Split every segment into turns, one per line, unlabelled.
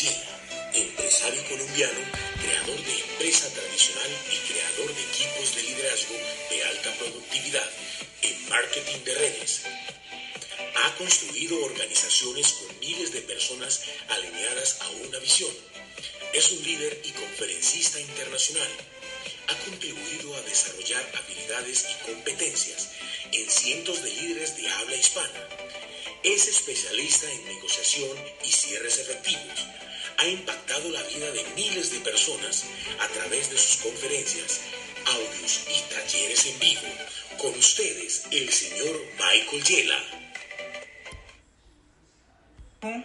Empresario colombiano, creador de empresa tradicional y creador de equipos de liderazgo de alta productividad en marketing de redes. Ha construido organizaciones con miles de personas alineadas a una visión. Es un líder y conferencista internacional. Ha contribuido a desarrollar habilidades y competencias en cientos de líderes de habla hispana. Es especialista en negociación y cierres efectivos. Ha impactado la vida de miles de personas a través de sus conferencias, audios y talleres en vivo. Con ustedes, el señor Michael Yela.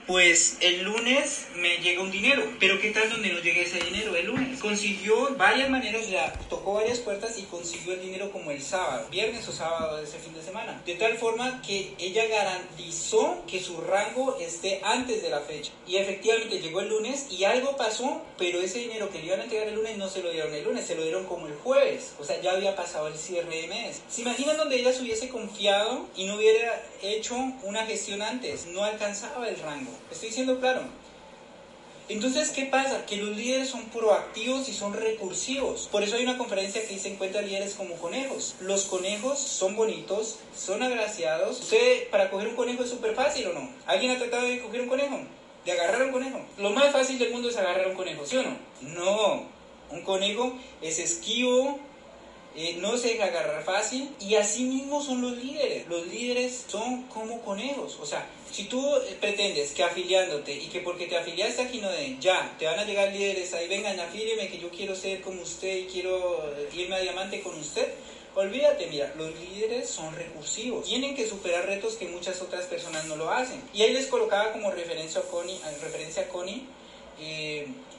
Pues el lunes me llega un dinero, pero ¿qué tal donde no llegue ese dinero el lunes? Consiguió varias maneras, ya tocó varias puertas y consiguió el dinero como el sábado, viernes o sábado de ese fin de semana. De tal forma que ella garantizó que su rango esté antes de la fecha. Y efectivamente llegó el lunes y algo pasó, pero ese dinero que le iban a entregar el lunes no se lo dieron el lunes, se lo dieron como el jueves. O sea, ya había pasado el cierre de mes. ¿Se imaginan donde ella se hubiese confiado y no hubiera hecho una gestión antes? No alcanzaba el rango. Estoy siendo claro. Entonces, ¿qué pasa? Que los líderes son proactivos y son recursivos. Por eso hay una conferencia que dice encuentra líderes como conejos. Los conejos son bonitos, son agraciados. Usted, para coger un conejo es súper fácil o no. ¿Alguien ha tratado de coger un conejo? De agarrar un conejo. Lo más fácil del mundo es agarrar un conejo, ¿sí o no? No. Un conejo es esquivo, eh, no se deja agarrar fácil y así mismo son los líderes. Los líderes son como conejos. O sea, si tú eh, pretendes que afiliándote y que porque te afiliaste a Ginodén ya te van a llegar líderes ahí, vengan, afílieme que yo quiero ser como usted y quiero eh, irme a diamante con usted. Olvídate, mira, los líderes son recursivos. Tienen que superar retos que muchas otras personas no lo hacen. Y ahí les colocaba como referencia a Connie, referencia a Connie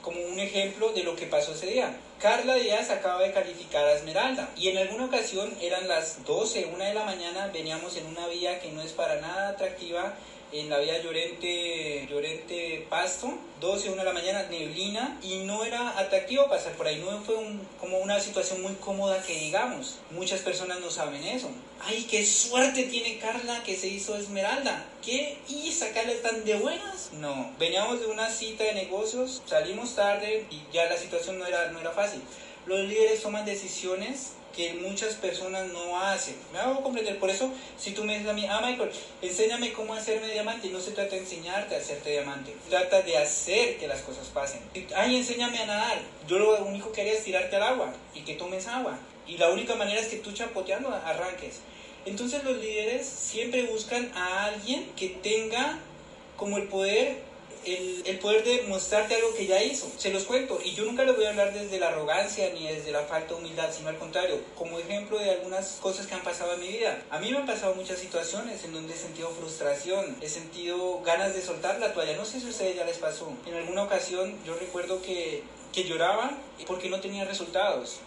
como un ejemplo de lo que pasó ese día. Carla Díaz acaba de calificar a Esmeralda y en alguna ocasión eran las 12, 1 de la mañana, veníamos en una vía que no es para nada atractiva en la vía Llorente, Llorente Pasto, 12, 1 de la mañana, neblina, y no era atractivo pasar por ahí, no fue como una situación muy cómoda que digamos, muchas personas no saben eso. ¡Ay, qué suerte tiene Carla que se hizo Esmeralda! ¿Qué? ¿Y sacarle tan de buenas? No, veníamos de una cita de negocios, salimos tarde y ya la situación no era, no era fácil. Los líderes toman decisiones que muchas personas no hacen. Me hago comprender. Por eso, si tú me dices a mí, ah, Michael, enséñame cómo hacerme diamante, no se trata de enseñarte a hacerte diamante, trata de hacer que las cosas pasen. Ay, enséñame a nadar. Yo lo único que haría es tirarte al agua y que tomes agua. Y la única manera es que tú chapoteando arranques. Entonces los líderes siempre buscan a alguien que tenga como el poder el, poder de mostrarte algo que ya hizo. Se los cuento, y yo nunca les voy a hablar desde la arrogancia ni desde la falta de humildad, sino al contrario, como ejemplo de algunas cosas que han pasado en mi vida. A mí me han pasado muchas situaciones en donde he sentido frustración, he sentido ganas de soltar la toalla. No sé si a ustedes ya les pasó. En alguna ocasión yo recuerdo que, que lloraba porque no tenía resultados.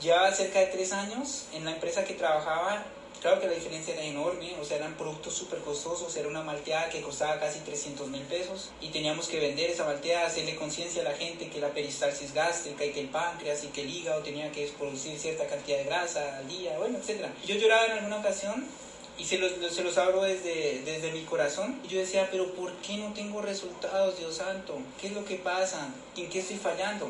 Ya cerca de tres años en la empresa que trabajaba Claro que la diferencia era enorme, o sea, eran productos súper costosos, era una malteada que costaba casi 300 mil pesos y teníamos que vender esa malteada, hacerle conciencia a la gente que la peristalsis gástrica y que el páncreas y que el hígado tenía que producir cierta cantidad de grasa al día, bueno, etc. Yo lloraba en alguna ocasión y se los, se los abro desde, desde mi corazón. Y yo decía, pero ¿por qué no tengo resultados, Dios santo? ¿Qué es lo que pasa? ¿En qué estoy fallando?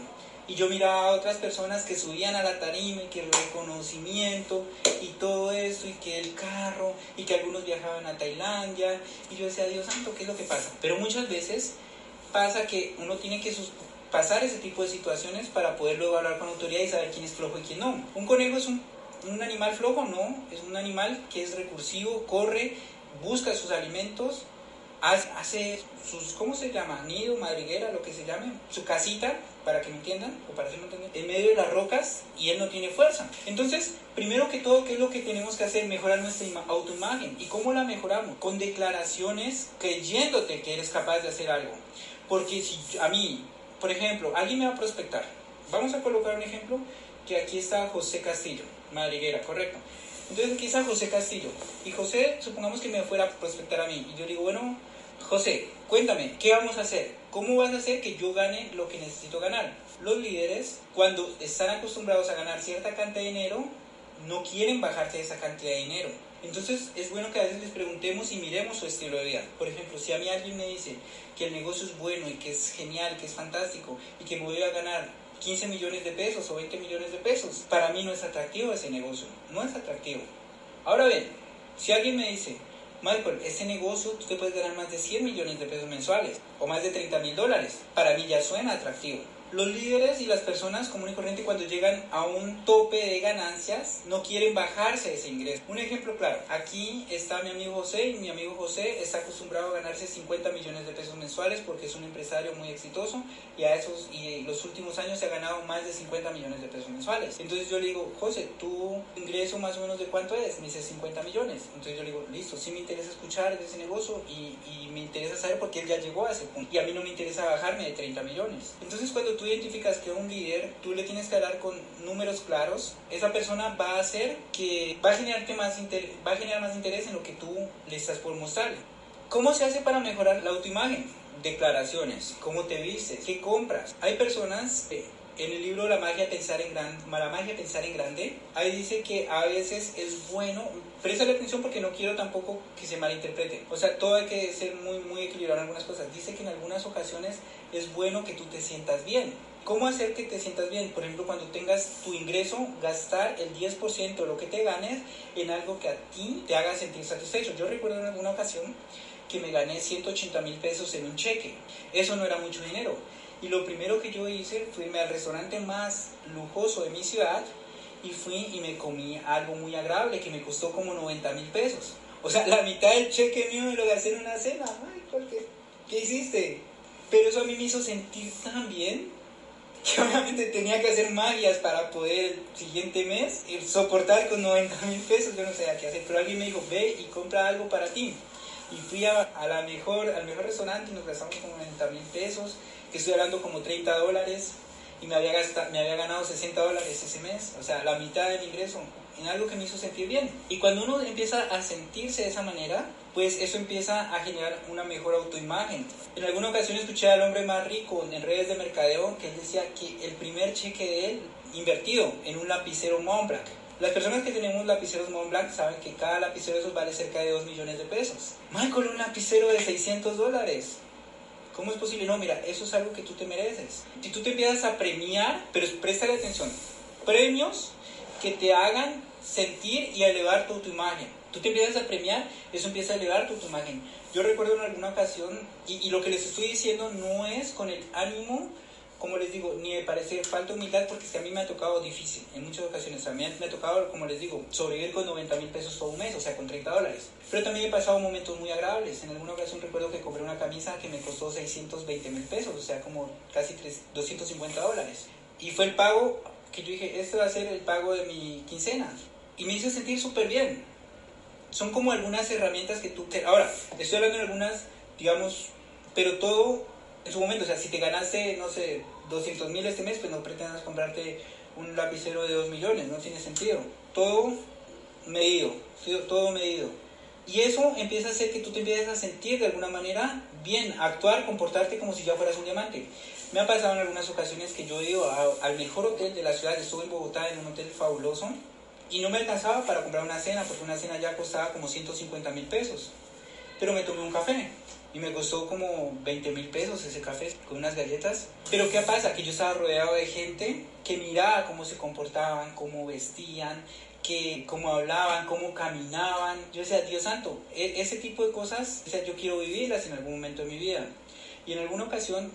Y yo miraba a otras personas que subían a la tarima y que el reconocimiento y todo eso y que el carro y que algunos viajaban a Tailandia. Y yo decía, Dios santo, ¿qué es lo que pasa? Pero muchas veces pasa que uno tiene que pasar ese tipo de situaciones para poder luego hablar con autoridad y saber quién es flojo y quién no. Un conejo es un, un animal flojo, no, es un animal que es recursivo, corre, busca sus alimentos hace sus, ¿cómo se llama? Nido, madriguera, lo que se llame, su casita, para que me entiendan, o para que me entiendan, en medio de las rocas y él no tiene fuerza. Entonces, primero que todo, ¿qué es lo que tenemos que hacer? Mejorar nuestra autoimagen. ¿Y cómo la mejoramos? Con declaraciones creyéndote que eres capaz de hacer algo. Porque si a mí, por ejemplo, alguien me va a prospectar, vamos a colocar un ejemplo, que aquí está José Castillo, madriguera, correcto. Entonces aquí está José Castillo. Y José, supongamos que me fuera a prospectar a mí. Y yo digo, bueno, José, cuéntame, ¿qué vamos a hacer? ¿Cómo vas a hacer que yo gane lo que necesito ganar? Los líderes, cuando están acostumbrados a ganar cierta cantidad de dinero, no quieren bajarse esa cantidad de dinero. Entonces es bueno que a veces les preguntemos y miremos su estilo de vida. Por ejemplo, si a mí alguien me dice que el negocio es bueno y que es genial, que es fantástico y que me voy a ganar 15 millones de pesos o 20 millones de pesos, para mí no es atractivo ese negocio, no es atractivo. Ahora bien, si alguien me dice, Michael, ese negocio tú te puedes ganar más de 100 millones de pesos mensuales o más de 30 mil dólares, para mí ya suena atractivo. Los líderes y las personas común y corriente cuando llegan a un tope de ganancias no quieren bajarse ese ingreso. Un ejemplo claro, aquí está mi amigo José y mi amigo José está acostumbrado a ganarse 50 millones de pesos mensuales porque es un empresario muy exitoso y a esos y los últimos años se ha ganado más de 50 millones de pesos mensuales. Entonces yo le digo, José, ¿tu ingreso más o menos de cuánto es? Me dice 50 millones. Entonces yo le digo, listo, sí me interesa escuchar de ese negocio y, y me interesa saber por qué él ya llegó a ese punto. Y a mí no me interesa bajarme de 30 millones. Entonces cuando tú identificas que un líder, tú le tienes que hablar con números claros, esa persona va a hacer que va a, generarte más va a generar más interés en lo que tú le estás por mostrar. ¿Cómo se hace para mejorar la autoimagen? Declaraciones, cómo te vistes, qué compras. Hay personas en el libro La magia pensar en grande, la magia pensar en grande, ahí dice que a veces es bueno, préstale atención porque no quiero tampoco que se malinterprete. O sea, todo hay que ser muy muy equilibrado en algunas cosas. Dice que en algunas ocasiones es bueno que tú te sientas bien. ¿Cómo hacer que te sientas bien? Por ejemplo, cuando tengas tu ingreso, gastar el 10% de lo que te ganes en algo que a ti te haga sentir satisfecho. Yo recuerdo en alguna ocasión que me gané 180 mil pesos en un cheque. Eso no era mucho dinero y lo primero que yo hice fue irme al restaurante más lujoso de mi ciudad y fui y me comí algo muy agradable que me costó como 90 mil pesos. O sea, la mitad del cheque mío me lo gasté en una cena. Ay, qué? ¿Qué hiciste? Pero eso a mí me hizo sentir tan bien que obviamente tenía que hacer magias para poder el siguiente mes soportar con 90 mil pesos. Yo no sabía qué hacer, pero alguien me dijo, ve y compra algo para ti. Y fui a, la mejor, al mejor restaurante y nos gastamos como 90 mil pesos que estoy hablando como 30 dólares y me había, gastado, me había ganado 60 dólares ese mes, o sea, la mitad del ingreso, en algo que me hizo sentir bien. Y cuando uno empieza a sentirse de esa manera, pues eso empieza a generar una mejor autoimagen. En alguna ocasión escuché al hombre más rico en redes de mercadeo que él decía que el primer cheque de él invertido en un lapicero Montblanc. Las personas que tenemos lapiceros Montblanc saben que cada lapicero de esos vale cerca de 2 millones de pesos. Michael, un lapicero de 600 dólares. ¿Cómo es posible? No, mira, eso es algo que tú te mereces. Si tú te empiezas a premiar, pero préstale atención, premios que te hagan sentir y elevar tu, imagen. Tú te empiezas a premiar, eso empieza a elevar tu, imagen. Yo recuerdo en alguna ocasión, y, lo que les estoy diciendo no es con el ánimo como les digo, ni me parece falta humildad porque si a mí me ha tocado difícil en muchas ocasiones. A mí me ha tocado, como les digo, sobrevivir con 90 mil pesos todo un mes, o sea, con 30 dólares. Pero también he pasado momentos muy agradables. En alguna ocasión recuerdo que compré una camisa que me costó 620 mil pesos, o sea, como casi 250 dólares. Y fue el pago que yo dije, este va a ser el pago de mi quincena. Y me hizo sentir súper bien. Son como algunas herramientas que tú... Ahora, estoy hablando de algunas, digamos, pero todo en su momento, o sea, si te ganaste, no sé, 200 mil este mes, pues no pretendas comprarte un lapicero de 2 millones, no tiene sentido. Todo medido, todo medido. Y eso empieza a hacer que tú te empieces a sentir de alguna manera bien, actuar, comportarte como si ya fueras un diamante. Me ha pasado en algunas ocasiones que yo he al mejor hotel de la ciudad, estuve en Bogotá en un hotel fabuloso y no me alcanzaba para comprar una cena, porque una cena ya costaba como 150 mil pesos. Pero me tomé un café y me costó como 20 mil pesos ese café con unas galletas. Pero ¿qué pasa? Que yo estaba rodeado de gente que miraba cómo se comportaban, cómo vestían, que cómo hablaban, cómo caminaban. Yo decía, Dios santo, e-, ese tipo de cosas, o yo quiero vivirlas en algún momento de mi vida. Y en alguna ocasión,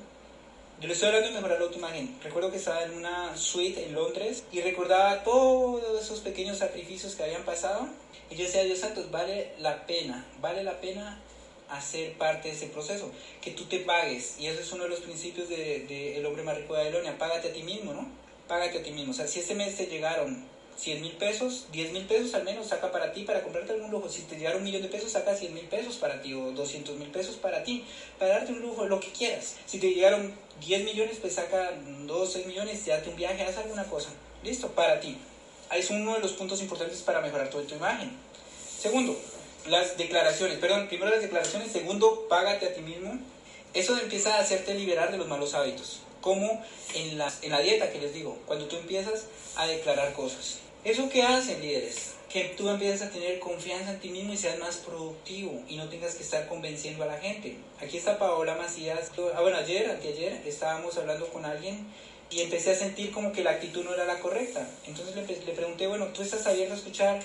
yo le estoy hablando de mejorar la autoimagen. Recuerdo que estaba en una suite en Londres y recordaba todos esos pequeños sacrificios que habían pasado. Y yo decía, Dios santo, vale la pena, vale la pena hacer parte de ese proceso, que tú te pagues. Y eso es uno de los principios del de, El hombre más rico de Babilonia, págate a ti mismo, ¿no? Págate a ti mismo. O sea, si este mes te llegaron 100 mil pesos, 10 mil pesos al menos saca para ti, para comprarte algún lujo. Si te llegaron un millón de pesos, saca 100 mil pesos para ti o 200 mil pesos para ti, para darte un lujo, lo que quieras. Si te llegaron 10 millones, pues saca 2, 6 millones, date un viaje, haz alguna cosa. Listo, para ti. Es uno de los puntos importantes para mejorar toda tu imagen. Segundo, las declaraciones, perdón, primero las declaraciones, segundo, págate a ti mismo. Eso empieza a hacerte liberar de los malos hábitos, como en la, en la dieta que les digo, cuando tú empiezas a declarar cosas. ¿Eso qué hace, líderes? Que tú empieces a tener confianza en ti mismo y seas más productivo y no tengas que estar convenciendo a la gente. Aquí está Paola Macías. Ah, bueno, ayer, ayer estábamos hablando con alguien y empecé a sentir como que la actitud no era la correcta. Entonces le, le pregunté, bueno, ¿tú estás abierto a escuchar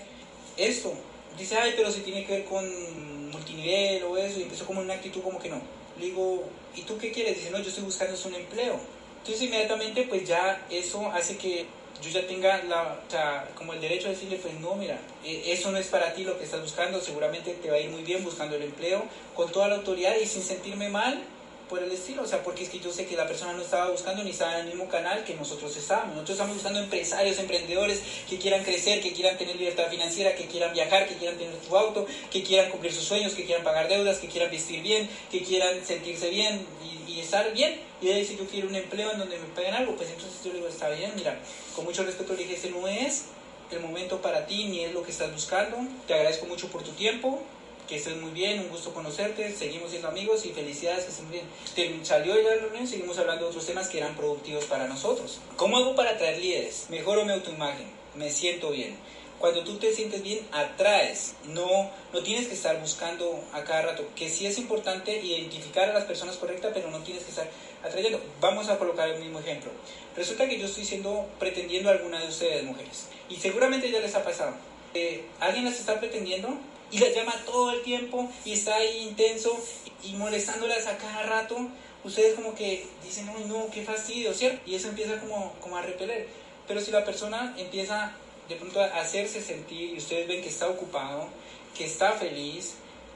esto? Dice, ay, pero si tiene que ver con multinivel o eso. Y empezó como una actitud como que no. Le digo, ¿y tú qué quieres? Dice, no, yo estoy buscando un empleo. Entonces inmediatamente pues ya eso hace que yo ya tenga la, o sea, como el derecho de decirle, pues no, mira, e, eso no es para ti lo que estás buscando, seguramente te va a ir muy bien buscando el empleo, con toda la autoridad y sin sentirme mal por el estilo, o sea, porque es que yo sé que la persona no estaba buscando ni estaba en el mismo canal que nosotros estábamos. Nosotros estamos buscando empresarios, emprendedores que quieran crecer, que quieran tener libertad financiera, que quieran viajar, que quieran tener su auto, que quieran cumplir sus sueños, que quieran pagar deudas, que quieran vestir bien, que quieran sentirse bien y, y estar bien. Y ahí si yo quiero un empleo en donde me paguen algo, pues entonces yo le digo, está bien, mira, con mucho respeto le dije, ese no es el momento para ti, ni es lo que estás buscando. Te agradezco mucho por tu tiempo, que estés muy bien, un gusto conocerte, seguimos siendo amigos y felicidades que estén bien. Te salió ya la reunión, seguimos hablando de otros temas que eran productivos para nosotros. ¿Cómo hago para atraer líderes? Mejoro mi autoimagen, me siento bien. Cuando tú te sientes bien, atraes. No, no tienes que estar buscando a cada rato. Que sí es importante identificar a las personas correctas, pero no tienes que estar atrayendo. Vamos a colocar el mismo ejemplo. Resulta que yo estoy siendo, pretendiendo a alguna de ustedes, mujeres. Y seguramente ya les ha pasado. Eh, ¿Alguien las está pretendiendo? Y las llama todo el tiempo y está ahí intenso y molestándolas a cada rato, ustedes como que dicen, uy, no, qué fastidio, ¿cierto? Y eso empieza como, como a repeler. Pero si la persona empieza de pronto a hacerse sentir y ustedes ven que está ocupado, que está feliz,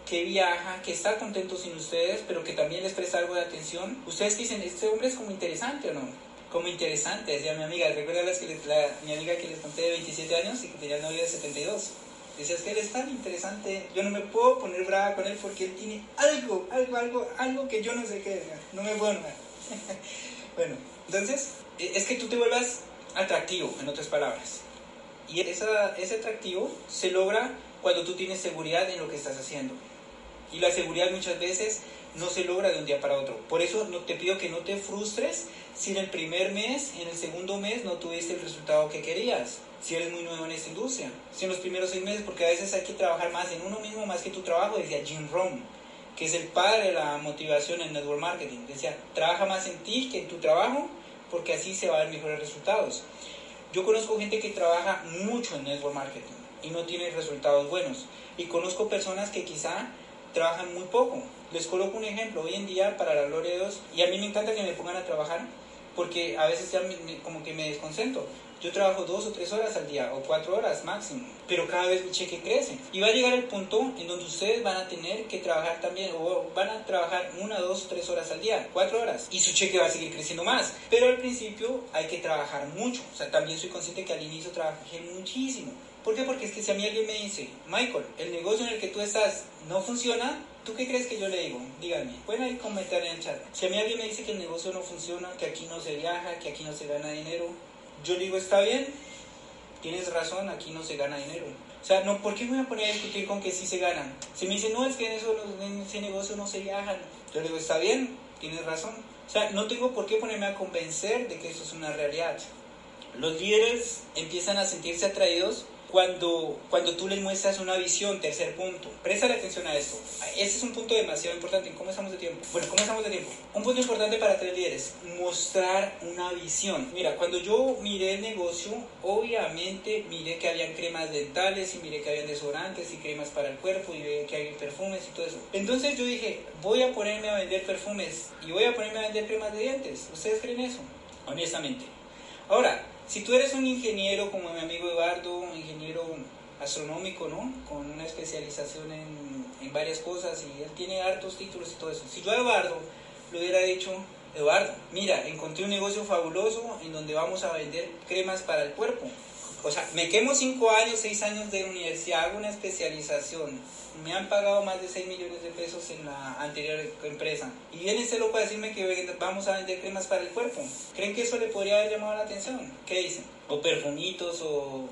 que viaja, que está contento sin ustedes, pero que también les presta algo de atención, ustedes dicen, este hombre es como interesante o no? Como interesante, decía mi amiga, ¿recuerdan que la, mi amiga que les conté de 27 años y que tenía novia de 72? Decías que él es tan interesante, yo no me puedo poner brava con él porque él tiene algo, algo, algo, algo que yo no sé qué, no me puedo bueno, entonces, e, es que tú te vuelvas atractivo, en otras palabras. Y esa, ese atractivo se logra cuando tú tienes seguridad en lo que estás haciendo. Y la seguridad muchas veces no se logra de un día para otro. Por eso no, te pido que no te frustres si en el primer mes, en el segundo mes no tuviste el resultado que querías si eres muy nuevo en esta industria. Si en los primeros seis meses, porque a veces hay que trabajar más en uno mismo más que tu trabajo, decía Jim Rohn, que es el padre de la motivación en network marketing. Decía, trabaja más en ti que en tu trabajo, porque así se va a ver mejores resultados. Yo conozco gente que trabaja mucho en network marketing y no tiene resultados buenos. Y conozco personas que quizá trabajan muy poco. Les coloco un ejemplo. Hoy en día, para la gloria de Dios, y a mí me encanta que me pongan a trabajar, porque a veces ya como que me desconcentro. Yo trabajo dos o tres horas al día o cuatro horas máximo, pero cada vez mi cheque crece. Y va a llegar el punto en donde ustedes van a tener que trabajar también, o van a trabajar una, dos, tres horas al día, cuatro horas, y su cheque va a seguir creciendo más. Pero al principio hay que trabajar mucho. O sea, también soy consciente que al inicio trabajé muchísimo. ¿Por qué? Porque es que si a mí alguien me dice, Michael, el negocio en el que tú estás no funciona, ¿tú qué crees que yo le digo? Díganme, pueden ahí comentar en el chat. Si a mí alguien me dice que el negocio no funciona, que aquí no se viaja, que aquí no se gana dinero, yo digo, está bien, tienes razón, aquí no se gana dinero. O sea, no, ¿por qué me voy a poner a discutir con que sí se ganan? Si me dicen, no, es que en, en ese negocio no se viajan. Yo digo, está bien, tienes razón. O sea, no tengo por qué ponerme a convencer de que eso es una realidad. Los líderes empiezan a sentirse atraídos cuando, cuando tú les muestras una visión, tercer punto. Presta atención a esto. Ese es un punto demasiado importante. ¿Cómo estamos de tiempo? Bueno, ¿cómo estamos de tiempo? Un punto importante para tres líderes, mostrar una visión. Mira, cuando yo miré el negocio, obviamente miré que habían cremas dentales y miré que habían desodorantes y cremas para el cuerpo y que había perfumes y todo eso. Entonces yo dije, voy a ponerme a vender perfumes y voy a ponerme a vender cremas de dientes. ¿Ustedes creen eso? Honestamente. Ahora, si tú eres un ingeniero como mi amigo Eduardo, un ingeniero astronómico, ¿no? Con una especialización en, en, varias cosas y él tiene hartos títulos y todo eso. Si yo a Eduardo le hubiera dicho, Eduardo, mira, encontré un negocio fabuloso en donde vamos a vender cremas para el cuerpo. O sea, me quemo 5 años, 6 años de universidad, hago una especialización me han pagado más de 6 millones de pesos en la anterior empresa. Y viene este loco a decirme que vamos a vender cremas para el cuerpo. ¿Creen que eso le podría haber llamado la atención? ¿Qué dicen? O perfumitos o...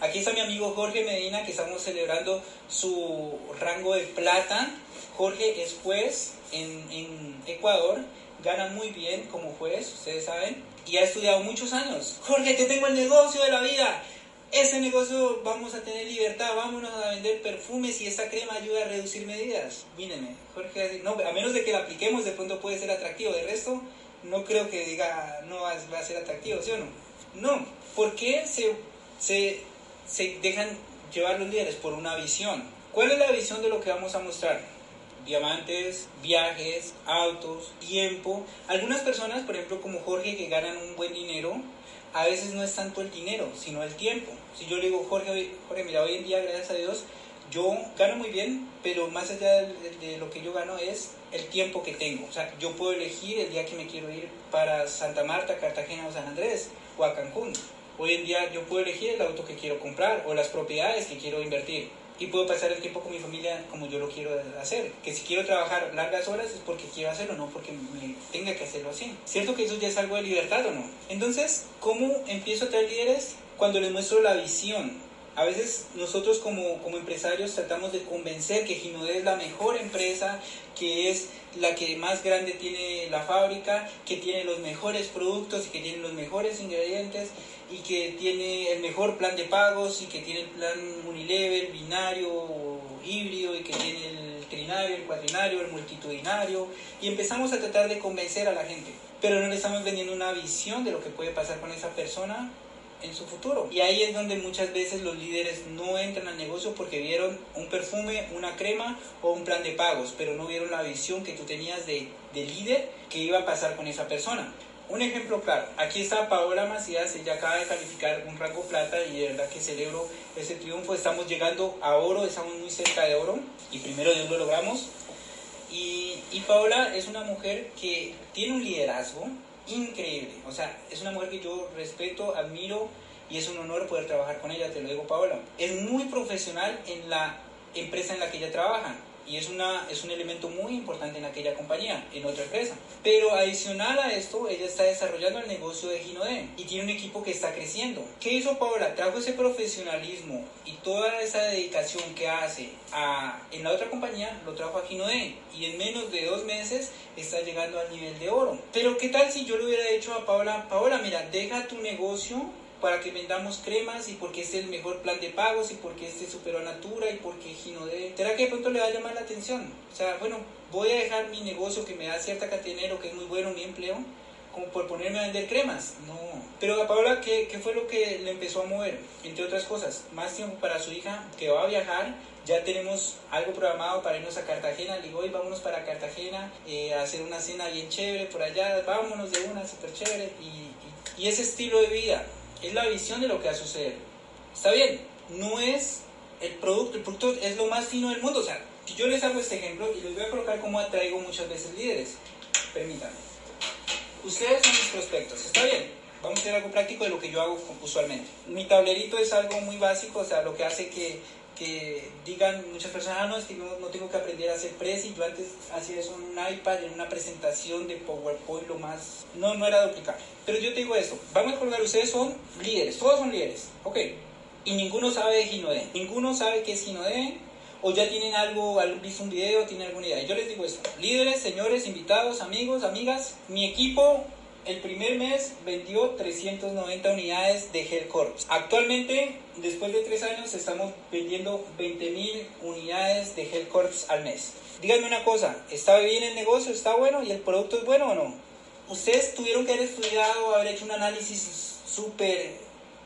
Aquí está mi amigo Jorge Medina que estamos celebrando su rango de plata. Jorge es juez en, en Ecuador gana muy bien como juez, ustedes saben, y ha estudiado muchos años. Jorge, te tengo el negocio de la vida. Ese negocio vamos a tener libertad, vámonos a vender perfumes y esta crema ayuda a reducir medidas. Mírenme, Jorge, no, a menos de que la apliquemos, de pronto puede ser atractivo. De resto, no creo que diga no va a ser atractivo, ¿sí o no? No, ¿por qué se, se, se dejan llevar los líderes? Por una visión. ¿Cuál es la visión de lo que vamos a mostrar? Diamantes, viajes, autos, tiempo. Algunas personas, por ejemplo, como Jorge, que ganan un buen dinero, a veces no es tanto el dinero, sino el tiempo. Si yo le digo, Jorge, Jorge, mira, hoy en día, gracias a Dios, yo gano muy bien, pero más allá de, lo que yo gano es el tiempo que tengo. O sea, yo puedo elegir el día que me quiero ir para Santa Marta, Cartagena o San Andrés o a Cancún. Hoy en día yo puedo elegir el auto que quiero comprar o las propiedades que quiero invertir y puedo pasar el tiempo con mi familia como yo lo quiero hacer. Que si quiero trabajar largas horas es porque quiero hacerlo, no porque me tenga que hacerlo así. ¿Cierto que eso ya es algo de libertad o no? Entonces, ¿cómo empiezo a traer líderes? Cuando les muestro la visión. A veces nosotros como, como empresarios tratamos de convencer que Ginodé es la mejor empresa, que es la que más grande tiene la fábrica, que tiene los mejores productos y que tiene los mejores ingredientes y que tiene el mejor plan de pagos y que tiene el plan unilever, binario, híbrido y que tiene el trinario, el cuatrinario, el multitudinario. Y empezamos a tratar de convencer a la gente, pero no le estamos vendiendo una visión de lo que puede pasar con esa persona en su futuro. Y ahí es donde muchas veces los líderes no entran al negocio porque vieron un perfume, una crema o un plan de pagos, pero no vieron la visión que tú tenías de, de líder que iba a pasar con esa persona. Un ejemplo claro, aquí está Paola Macías, ella acaba de calificar un rango plata y de verdad que celebro ese triunfo, estamos llegando a oro, estamos muy cerca de oro y primero Dios lo logramos. Y, y Paola es una mujer que tiene un liderazgo increíble, o sea, es una mujer que yo respeto, admiro y es un honor poder trabajar con ella, te lo digo Paola. Es muy profesional en la empresa en la que ella trabaja y es, una, es un elemento muy importante en aquella compañía, en otra empresa. Pero adicional a esto, ella está desarrollando el negocio de Ginodé y tiene un equipo que está creciendo. ¿Qué hizo Paola? Trajo ese profesionalismo y toda esa dedicación que hace a, en la otra compañía, lo trajo a Ginodé y en menos de dos meses está llegando al nivel de oro. Pero ¿qué tal si yo le hubiera dicho a Paola, Paola, mira, deja tu negocio para que vendamos cremas y porque es el mejor plan de pagos y porque este superó a Natura y porque Ginodé. ¿Será que de pronto le va a llamar la atención? O sea, bueno, voy a dejar mi negocio que me da cierta cantidad de dinero, que es muy bueno, mi empleo, como por ponerme a vender cremas. No. Pero a Paola, ¿qué, ¿qué, fue lo que le empezó a mover? Entre otras cosas, más tiempo para su hija que va a viajar. Ya tenemos algo programado para irnos a Cartagena. Le digo, hoy vámonos para Cartagena eh, a hacer una cena bien chévere por allá. Vámonos de una súper chévere. Y, y, y ese estilo de vida es la visión de lo que va a suceder. Está bien, no es el producto, el producto es lo más fino del mundo. O sea, yo les hago este ejemplo y les voy a colocar cómo atraigo muchas veces líderes. Permítanme. Ustedes son mis prospectos, está bien. Vamos a hacer algo práctico de lo que yo hago usualmente. Mi tablerito es algo muy básico, o sea, lo que hace que que digan muchas personas, ah, no, es que yo no tengo que aprender a hacer y yo antes hacía eso en un iPad, en una presentación de PowerPoint, lo más, no, no era duplicable. Pero yo te digo esto, vamos a colgar, ustedes son líderes, todos son líderes, ok, y ninguno sabe de Ginode, ninguno sabe qué es Ginode, o ya tienen algo, visto un video, tienen alguna idea. Yo les digo esto, líderes, señores, invitados, amigos, amigas, mi equipo el primer mes vendió 390 unidades de Hell Corps. Actualmente, después de tres años, estamos vendiendo 20.000 unidades de Hell Corps al mes. Díganme una cosa, ¿está bien el negocio? ¿Está bueno? ¿Y el producto es bueno o no? Ustedes tuvieron que haber estudiado, haber hecho un análisis súper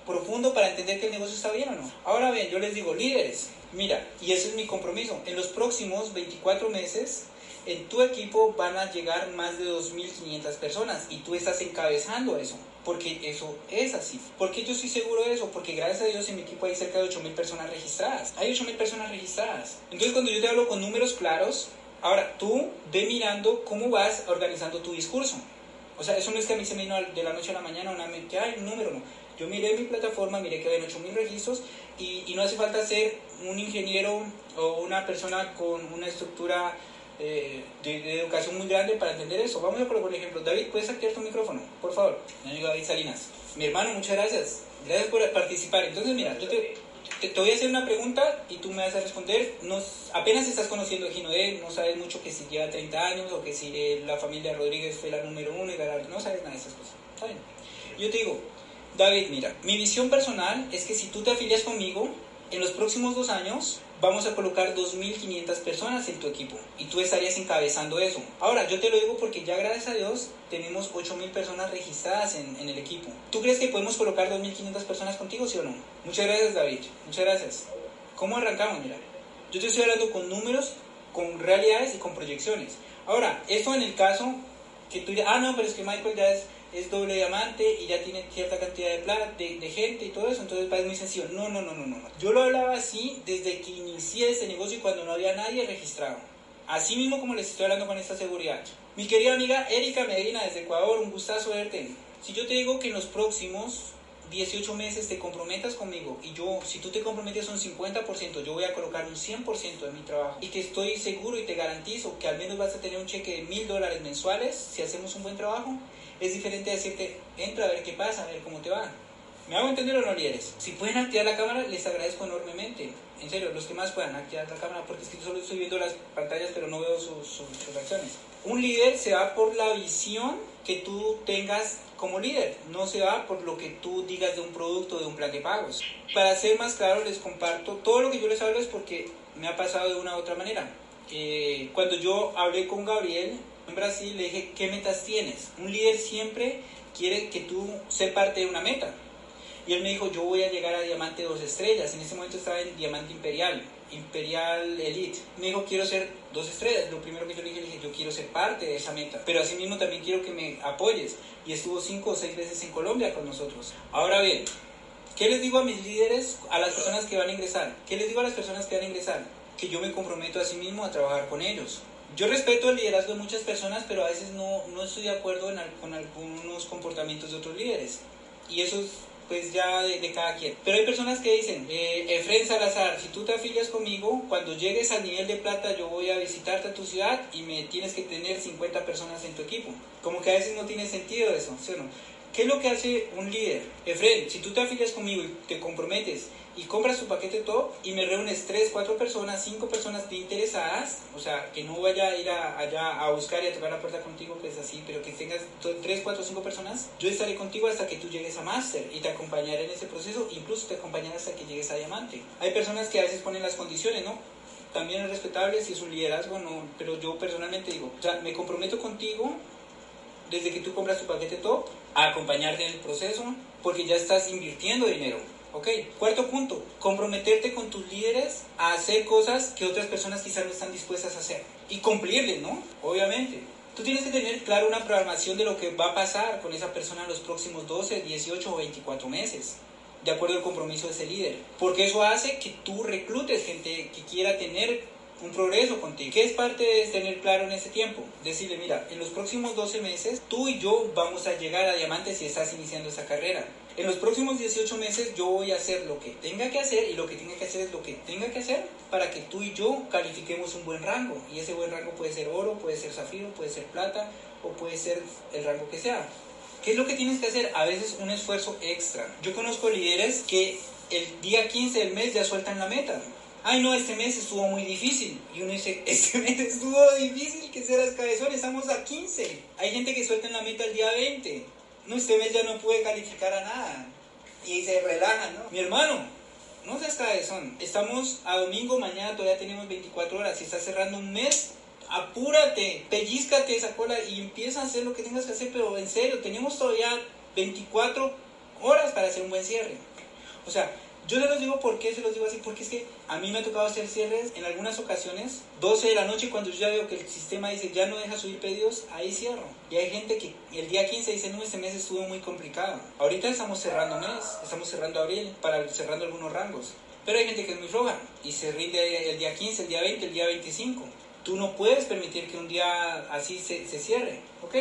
profundo para entender que el negocio está bien o no. Ahora bien, yo les digo, líderes, mira, y ese es mi compromiso, en los próximos 24 meses en tu equipo van a llegar más de 2.500 personas y tú estás encabezando eso. Porque eso es así. ¿Por qué yo estoy seguro de eso? Porque gracias a Dios en mi equipo hay cerca de 8.000 personas registradas. Hay 8.000 personas registradas. Entonces cuando yo te hablo con números claros, ahora tú ve mirando cómo vas organizando tu discurso. O sea, eso no es que a mí se me vino de la noche a la mañana una mente, hay un número, no. Yo miré mi plataforma, miré que había 8.000 registros y no hace falta ser un ingeniero o una persona con una estructura eh, de, educación muy grande para entender eso. Vamos a por ejemplo, David, ¿puedes activar tu micrófono? Por favor. Mi amigo David Salinas. Mi hermano, muchas gracias. Gracias por participar. Entonces, mira, yo te, te, voy a hacer una pregunta y tú me vas a responder. No, apenas estás conociendo a Ginoé, no sabes mucho que si lleva 30 años o que si la familia Rodríguez fue la número uno y no sabes nada de esas cosas. Está bien. Yo te digo, David, mira, mi visión personal es que si tú te afilias conmigo, en los próximos dos años vamos a colocar 2.500 personas en tu equipo y tú estarías encabezando eso. Ahora, yo te lo digo porque ya gracias a Dios tenemos 8.000 personas registradas en, el equipo. ¿Tú crees que podemos colocar 2.500 personas contigo, sí o no? Muchas gracias, David. Muchas gracias. ¿Cómo arrancamos? Mira, yo te estoy hablando con números, con realidades y con proyecciones. Ahora, eso en el caso que tú dirás, ah, no, pero es que Michael ya es es doble diamante y ya tiene cierta cantidad de, plata, de, gente y todo eso, entonces es muy sencillo. No, no, no, no, no. Yo lo hablaba así desde que inicié este negocio cuando no había nadie registrado. Así mismo como les estoy hablando con esta seguridad. Mi querida amiga Erika Medina desde Ecuador, un gustazo verte. Si yo te digo que en los próximos 18 meses te comprometas conmigo y yo, si tú te comprometes un 50%, yo voy a colocar un 100% de mi trabajo y que estoy seguro y te garantizo que al menos vas a tener un cheque de mil dólares mensuales si hacemos un buen trabajo, es diferente decirte, entra a ver qué pasa, a ver cómo te va. ¿Me hago entender o no, líderes? Si pueden activar la cámara, les agradezco enormemente. En serio, los que más puedan activar la cámara, porque es que solo estoy viendo las pantallas, pero no veo sus, sus, reacciones. Un líder se va por la visión que tú tengas como líder, no se va por lo que tú digas de un producto, de un plan de pagos. Para ser más claro, les comparto, todo lo que yo les hablo es porque me ha pasado de una u otra manera. Eh, cuando yo hablé con Gabriel, en Brasil le dije, ¿qué metas tienes? Un líder siempre quiere que tú seas parte de una meta. Y él me dijo, yo voy a llegar a diamante dos estrellas. En ese momento estaba en diamante imperial, imperial elite. Me dijo, quiero ser dos estrellas. Lo primero que yo le dije, le dije, yo quiero ser parte de esa meta. Pero asimismo también quiero que me apoyes. Y estuvo cinco o seis veces en Colombia con nosotros. Ahora bien, ¿qué les digo a mis líderes, a las personas que van a ingresar? ¿Qué les digo a las personas que van a ingresar? Que yo me comprometo a sí mismo a trabajar con ellos yo respeto el liderazgo de muchas personas, pero a veces no, no estoy de acuerdo con algunos comportamientos de otros líderes. Y eso es pues ya de, cada quien. Pero hay personas que dicen, eh, Efren Salazar, si tú te afilias conmigo, cuando llegues al nivel de plata yo voy a visitarte a tu ciudad y me tienes que tener 50 personas en tu equipo. Como que a veces no tiene sentido eso, ¿sí o no? ¿Qué es lo que hace un líder? Efren, si tú te afilias conmigo y te comprometes y compras tu paquete top y me reúnes 3, 4 personas, 5 personas te interesadas, o sea, que no vaya a ir allá a buscar y a tocar la puerta contigo, que es así, pero que tengas 3, 4, 5 personas, yo estaré contigo hasta que tú llegues a máster y te acompañaré en ese proceso, incluso te acompañaré hasta que llegues a diamante. Hay personas que a veces ponen las condiciones, ¿no? También es respetable si es un liderazgo, no, pero yo personalmente digo, o sea, me comprometo contigo desde que tú compras tu paquete top a acompañarte en el proceso porque ya estás invirtiendo dinero ¿Ok? Cuarto punto, comprometerte con tus líderes a hacer cosas que otras personas quizás no están dispuestas a hacer y cumplirles, ¿no? Obviamente. Tú tienes que tener claro una programación de lo que va a pasar con esa persona en los próximos 12, 18 o 24 meses, de acuerdo al compromiso de ese líder. Porque eso hace que tú reclutes gente que quiera tener un progreso contigo. ¿Qué es parte de tener claro en ese tiempo? Decirle, mira, en los próximos 12 meses tú y yo vamos a llegar a diamante si estás iniciando esa carrera. En los próximos 18 meses yo voy a hacer lo que tenga que hacer y lo que tenga que hacer es lo que tenga que hacer para que tú y yo califiquemos un buen rango. Y ese buen rango puede ser oro, puede ser zafiro, puede ser plata o puede ser el rango que sea. ¿Qué es lo que tienes que hacer? A veces un esfuerzo extra. Yo conozco líderes que el día 15 del mes ya sueltan la meta ay no, este mes estuvo muy difícil. Y uno dice, este mes estuvo difícil, que serás cabezón, estamos a 15. Hay gente que suelta en la meta el día 20. No, este mes ya no puede calificar a nada. Y se relajan, ¿no? Mi hermano, no seas cabezón. Estamos a domingo, mañana todavía tenemos 24 horas. Si estás cerrando un mes, apúrate, pellizcate esa cola y empieza a hacer lo que tengas que hacer, pero en serio, tenemos todavía 24 horas para hacer un buen cierre. O sea, yo se los digo por qué se los digo así, porque es que a mí me ha tocado hacer cierres en algunas ocasiones, 12 de la noche, cuando yo ya veo que el sistema dice ya no deja subir pedidos, ahí cierro. Y hay gente que el día 15 dice, no, este mes estuvo muy complicado. Ahorita estamos cerrando mes, estamos cerrando abril, para cerrando algunos rangos. Pero hay gente que es muy floja y se rinde el día 15, el día 20, el día 25. Tú no puedes permitir que un día así se cierre, ¿ok?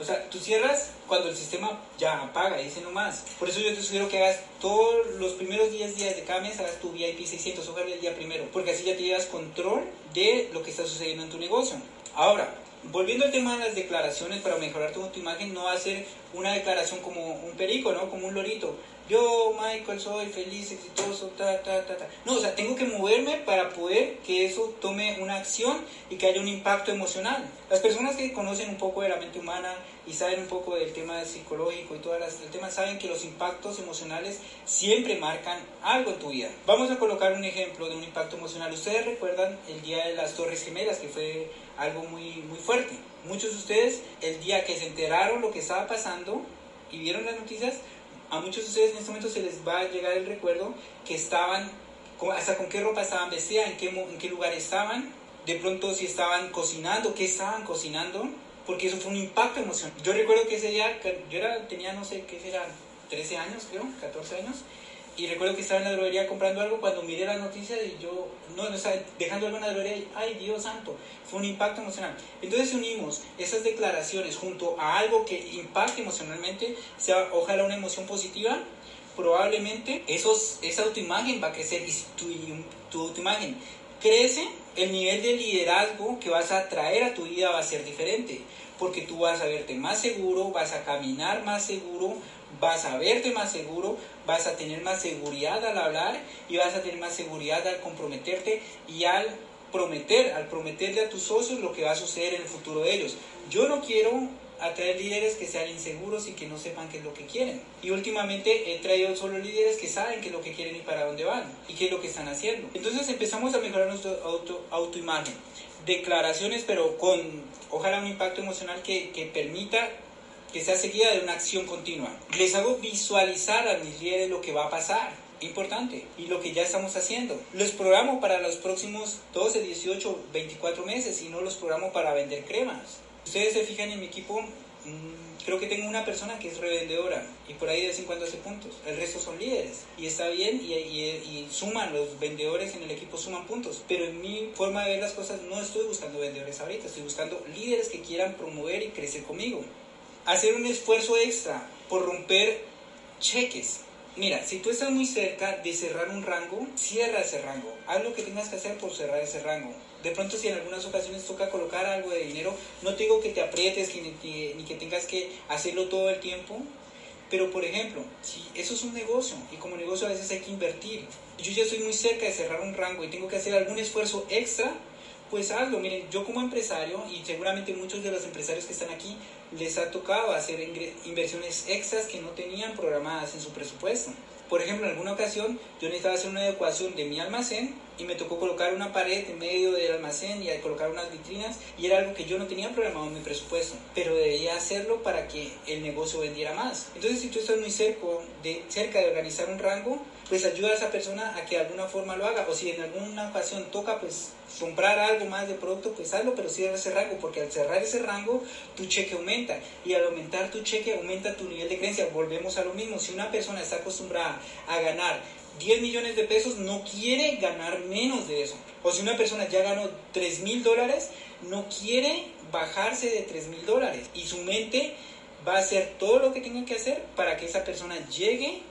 O sea, tú cierras cuando el sistema ya apaga, dice no más. Por eso yo te sugiero que hagas todos los primeros 10 días de cada hagas tu VIP 600, ojalá el día primero, porque así ya te llevas control de lo que está sucediendo en tu negocio. Ahora, volviendo al tema de las declaraciones para mejorar tu autoimagen, no ser una declaración como un perico, ¿no? Como un lorito. Yo, Michael, soy feliz, exitoso, ta, ta, ta, ta. No, o sea, tengo que moverme para poder que eso tome una acción y que haya un impacto emocional. Las personas que conocen un poco de la mente humana y saben un poco del tema psicológico y las el tema saben que los impactos emocionales siempre marcan algo en tu vida. Vamos a colocar un ejemplo de un impacto emocional. Ustedes recuerdan el día de las Torres Gemelas que fue algo muy muy fuerte. Muchos de ustedes el día que se enteraron lo que estaba pasando y vieron las noticias a muchos de ustedes en este momento se les va a llegar el recuerdo que estaban, hasta con qué ropa estaban vestidas, en qué, en qué lugar estaban, de pronto si estaban cocinando, qué estaban cocinando, porque eso fue un impacto emocional. Yo recuerdo que ese día, yo era, tenía no sé qué será, 13 años creo, 14 años, y recuerdo que estaba en la droguería comprando algo cuando miré la noticia y yo, no, no estaba dejando algo en la droguería y, ay Dios santo, fue un impacto emocional. Entonces unimos esas declaraciones junto a algo que impacte emocionalmente, sea ojalá una emoción positiva, probablemente esos, esa autoimagen va a crecer y si tu, tu autoimagen crece, el nivel de liderazgo que vas a traer a tu vida va a ser diferente, porque tú vas a verte más seguro, vas a caminar más seguro, vas a verte más seguro, vas a tener más seguridad al hablar y vas a tener más seguridad al comprometerte y al prometer, al prometerle a tus socios lo que va a suceder en el futuro de ellos. Yo no quiero atraer líderes que sean inseguros y que no sepan qué es lo que quieren. Y últimamente he traído solo líderes que saben qué es lo que quieren y para dónde van y qué es lo que están haciendo. Entonces empezamos a mejorar nuestra auto, autoimagen. Declaraciones, pero con ojalá un impacto emocional que, que permita que sea seguida de una acción continua. Les hago visualizar a mis líderes lo que va a pasar. Importante. Y lo que ya estamos haciendo. Los programo para los próximos 12, 18, 24 meses y no los programo para vender cremas. Ustedes se fijan en mi equipo, mm, creo que tengo una persona que es revendedora y por ahí de vez en cuando hace puntos. El resto son líderes y está bien y, y, suman, los vendedores en el equipo suman puntos. Pero en mi forma de ver las cosas no estoy buscando vendedores ahorita, estoy buscando líderes que quieran promover y crecer conmigo hacer un esfuerzo extra por romper cheques. Mira, si tú estás muy cerca de cerrar un rango, cierra ese rango. Haz lo que tengas que hacer por cerrar ese rango. De pronto si en algunas ocasiones toca colocar algo de dinero, no te digo que te aprietes ni, ni que tengas que hacerlo todo el tiempo, pero por ejemplo, si eso es un negocio y como negocio a veces hay que invertir, yo ya estoy muy cerca de cerrar un rango y tengo que hacer algún esfuerzo extra, pues hazlo. Miren, yo como empresario y seguramente muchos de los empresarios que están aquí les ha tocado hacer inversiones extras que no tenían programadas en su presupuesto. Por ejemplo, en alguna ocasión yo necesitaba hacer una adecuación de mi almacén y me tocó colocar una pared en medio del almacén y colocar unas vitrinas y era algo que yo no tenía programado en mi presupuesto, pero debía hacerlo para que el negocio vendiera más. Entonces, si tú estás muy cerca de, cerca de organizar un rango, pues ayuda a esa persona a que de alguna forma lo haga. O si en alguna ocasión toca, pues comprar algo más de producto, pues hazlo, pero cierra ese rango, porque al cerrar ese rango, tu cheque aumenta. Y al aumentar tu cheque, aumenta tu nivel de creencia. Volvemos a lo mismo. Si una persona está acostumbrada a ganar 10 millones de pesos, no quiere ganar menos de eso. O si una persona ya ganó 3 mil dólares, no quiere bajarse de 3 mil dólares. Y su mente va a hacer todo lo que tenga que hacer para que esa persona llegue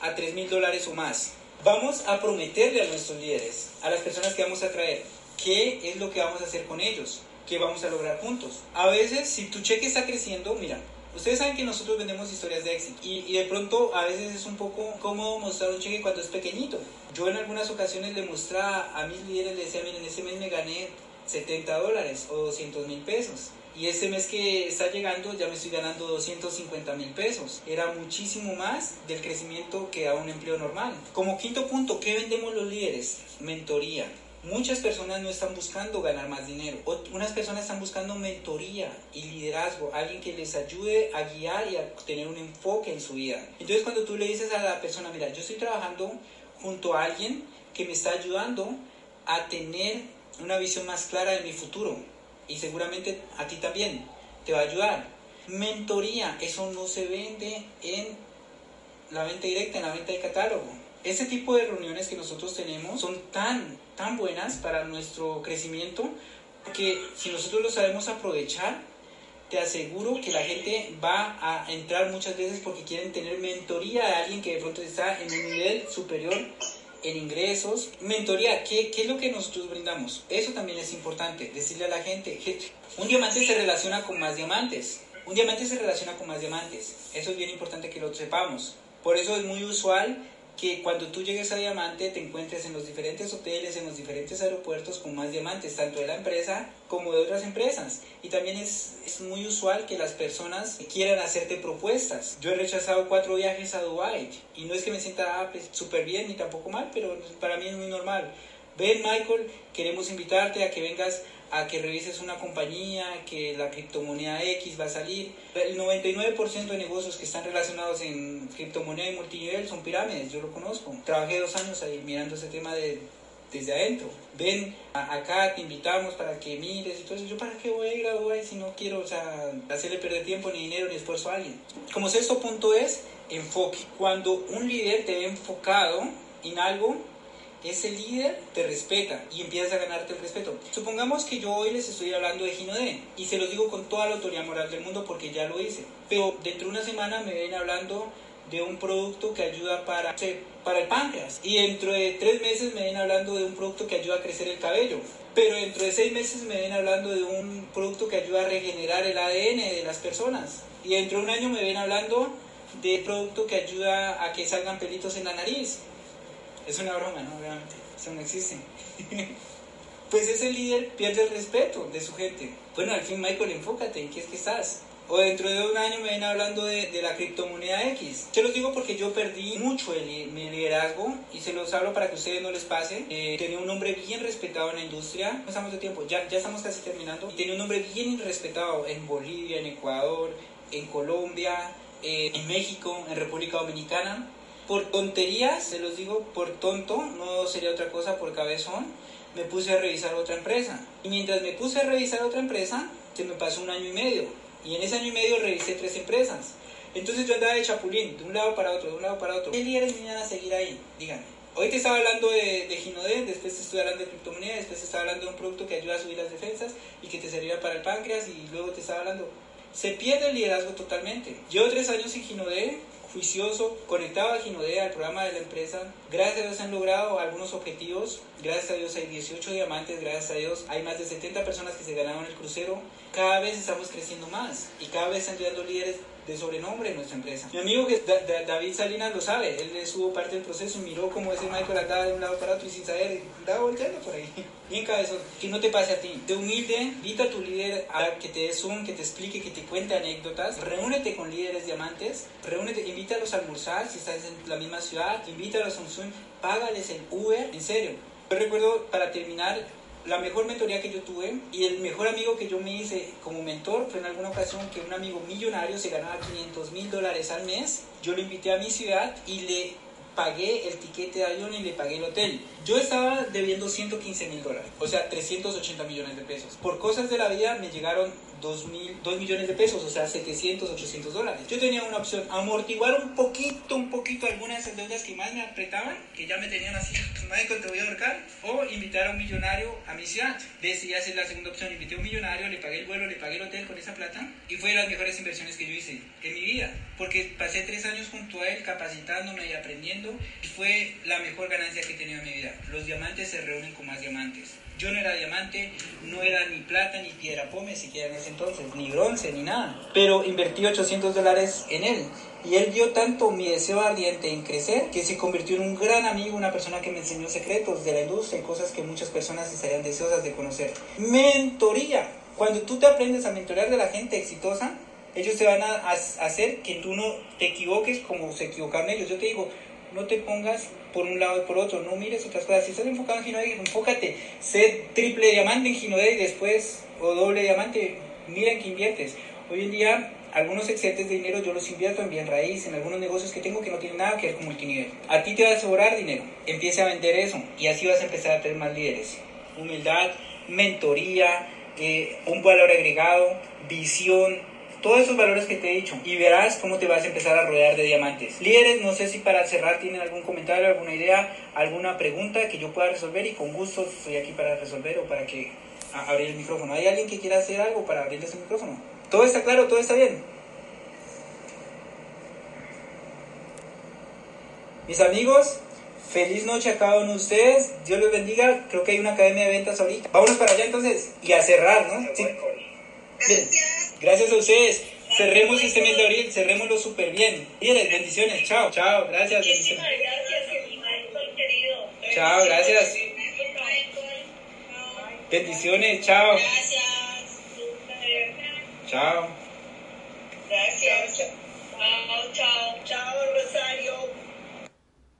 a 3 mil dólares o más. Vamos a prometerle a nuestros líderes, a las personas que vamos a traer, qué es lo que vamos a hacer con ellos, qué vamos a lograr juntos. A veces, si tu cheque está creciendo, mira, Ustedes saben que nosotros vendemos historias de éxito y, y, de pronto a veces es un poco cómodo mostrar un cheque cuando es pequeñito. Yo en algunas ocasiones le mostraba a mis líderes, le decía, miren, ese mes me gané 70 dólares o 200 mil pesos. Y este mes que está llegando ya me estoy ganando 250 mil pesos. Era muchísimo más del crecimiento que a un empleo normal. Como quinto punto, ¿qué vendemos los líderes? Mentoría. Muchas personas no están buscando ganar más dinero. Unas personas están buscando mentoría y liderazgo, alguien que les ayude a guiar y a tener un enfoque en su vida. Entonces cuando tú le dices a la persona, mira, yo estoy trabajando junto a alguien que me está ayudando a tener una visión más clara de mi futuro y seguramente a ti también te va a ayudar. Mentoría, eso no se vende en la venta directa, en la venta de catálogo. Ese tipo de reuniones que nosotros tenemos son tan, tan buenas para nuestro crecimiento que si nosotros lo sabemos aprovechar, te aseguro que la gente va a entrar muchas veces porque quieren tener mentoría de alguien que de pronto está en un nivel superior en ingresos. Mentoría, ¿qué, ¿qué, es lo que nosotros brindamos? Eso también es importante, decirle a la gente, un diamante se relaciona con más diamantes. Un diamante se relaciona con más diamantes. Eso es bien importante que lo sepamos. Por eso es muy usual que cuando tú llegues a diamante te encuentres en los diferentes hoteles, en los diferentes aeropuertos con más diamantes, tanto de la empresa como de otras empresas. Y también es, es muy usual que las personas quieran hacerte propuestas. Yo he rechazado cuatro viajes a Dubai y no es que me sienta ah, pues, súper bien ni tampoco mal, pero para mí es muy normal. Ven Michael, queremos invitarte a que vengas a que revises una compañía, que la criptomoneda X va a salir. El 99% de negocios que están relacionados en criptomoneda y multinivel son pirámides, yo lo conozco. Trabajé dos años ahí mirando ese tema de, desde adentro. Ven acá, te invitamos para que mires y todo eso. Yo para qué voy a ir a Dubai si no quiero o sea, hacerle perder tiempo, ni dinero, ni esfuerzo a alguien. Como sexto punto es enfoque. Cuando un líder te ve enfocado en algo, ese líder te respeta y empiezas a ganarte el respeto. Supongamos que yo hoy les estoy hablando de Ginodé y se los digo con toda la autoridad moral del mundo porque ya lo hice. Pero dentro de una semana me ven hablando de un producto que ayuda para, para el páncreas y dentro de tres meses me ven hablando de un producto que ayuda a crecer el cabello. Pero dentro de seis meses me ven hablando de un producto que ayuda a regenerar el ADN de las personas. Y dentro de un año me ven hablando de producto que ayuda a que salgan pelitos en la nariz. Es una broma, ¿no? Obviamente, eso no existe. pues ese líder pierde el respeto de su gente. Bueno, al fin, Michael, enfócate en qué es que estás. O dentro de un año me ven hablando de, la criptomoneda X. Se los digo porque yo perdí mucho el, mi liderazgo y se los hablo para que ustedes no les pase. Eh, tenía un nombre bien respetado en la industria. No estamos de tiempo, ya, ya estamos casi terminando. Tenía un nombre bien respetado en Bolivia, en Ecuador, en Colombia, eh, en México, en República Dominicana por tonterías, se los digo, por tonto, no sería otra cosa, por cabezón, me puse a revisar otra empresa. Y mientras me puse a revisar otra empresa, se me pasó un año y medio. Y en ese año y medio revisé tres empresas. Entonces yo andaba de chapulín, de un lado para otro, de un lado para otro. ¿Qué líderes me a seguir ahí? Díganme. Hoy te estaba hablando de, de después te estoy hablando de criptomoneda, después te estaba hablando de un producto que ayuda a subir las defensas y que te servirá para el páncreas y luego te estaba hablando... Se pierde el liderazgo totalmente. Llevo tres años en Ginodé, juicioso, conectado a Ginodea, al programa de la empresa. Gracias a Dios han logrado algunos objetivos. Gracias a Dios hay 18 diamantes, gracias a Dios hay más de 70 personas que se ganaron el crucero. Cada vez estamos creciendo más y cada vez están llegando líderes de sobrenombre en nuestra empresa. Mi amigo que David Salinas lo sabe, él estuvo parte del proceso y miró cómo ese Michael andaba de un lado para otro y sin saber, andaba volteando por ahí. Bien cabezón, que no te pase a ti. De humilde, invita a tu líder a que te dé zoom, que te explique, que te cuente anécdotas. Reúnete con líderes diamantes, reúnete, invítalos a almorzar si estás en la misma ciudad, invítalos a un Zoom, págales el Uber, en serio. Yo recuerdo, para terminar, la mejor mentoría que yo tuve y el mejor amigo que yo me hice como mentor fue en alguna ocasión que un amigo millonario se ganaba 500 mil dólares al mes. Yo lo invité a mi ciudad y le pagué el tiquete de avión y le pagué el hotel. Yo estaba debiendo 115 mil dólares, o sea, 380 millones de pesos. Por cosas de la vida me llegaron 2, mil, 2 millones de pesos, o sea, 700, 800 dólares. Yo tenía una opción, amortiguar un poquito, un poquito algunas de esas deudas que más me apretaban, que ya me tenían así, Michael, te voy a ahorcar, o invitar a un millonario a mi ciudad. Decidí hacer la segunda opción, invité a un millonario, le pagué el vuelo, le pagué el hotel con esa plata, y fue de las mejores inversiones que yo hice en mi vida, porque pasé tres años junto a él capacitándome y aprendiendo y fue la mejor ganancia que he tenido en mi vida. Los diamantes se reúnen con más diamantes. Yo no era diamante, no era ni plata ni piedra pome siquiera en ese entonces, ni bronce ni nada. Pero invertí 800 dólares en él. Y él dio tanto mi deseo ardiente en crecer que se convirtió en un gran amigo, una persona que me enseñó secretos de la industria y cosas que muchas personas estarían deseosas de conocer. Mentoría. Cuando tú te aprendes a mentorear de la gente exitosa, ellos te van a hacer que tú no te equivoques como se equivocaron ellos. Yo te digo, no te pongas por un lado y por otro, no mires otras cosas. Si estás enfocado en Ginodé, enfócate, sé triple diamante en Ginodé y después, o doble diamante, mira en qué inviertes. Hoy en día, algunos excedentes de dinero yo los invierto en bien raíz, en algunos negocios que tengo que no tienen nada que ver con multinivel. A ti te va a sobrar dinero, empiece a vender eso y así vas a empezar a tener más líderes. Humildad, mentoría, eh, un valor agregado, visión, todos esos valores que te he dicho y verás cómo te vas a empezar a rodear de diamantes. Líderes, no sé si para cerrar tienen algún comentario, alguna idea, alguna pregunta que yo pueda resolver y con gusto estoy aquí para resolver o para que abrir el micrófono. ¿Hay alguien que quiera hacer algo para abrirles el micrófono? ¿Todo está claro? ¿Todo está bien? Mis amigos, Feliz noche a cada uno de ustedes. Dios los bendiga. Creo que hay una academia de ventas ahorita. Vámonos para allá entonces y a cerrar, ¿no? Sí. Bien. Gracias a ustedes. Cerremos pues, este mes de abril, cerrémoslo súper bien. Líderes, bendiciones. Chao, chao. Gracias.
Muchísimas gracias, mi Michael querido.
Chao, gracias. Bendiciones, chao.
Gracias. Chao. Gracias.
Chao, chao. Chao, Rosario.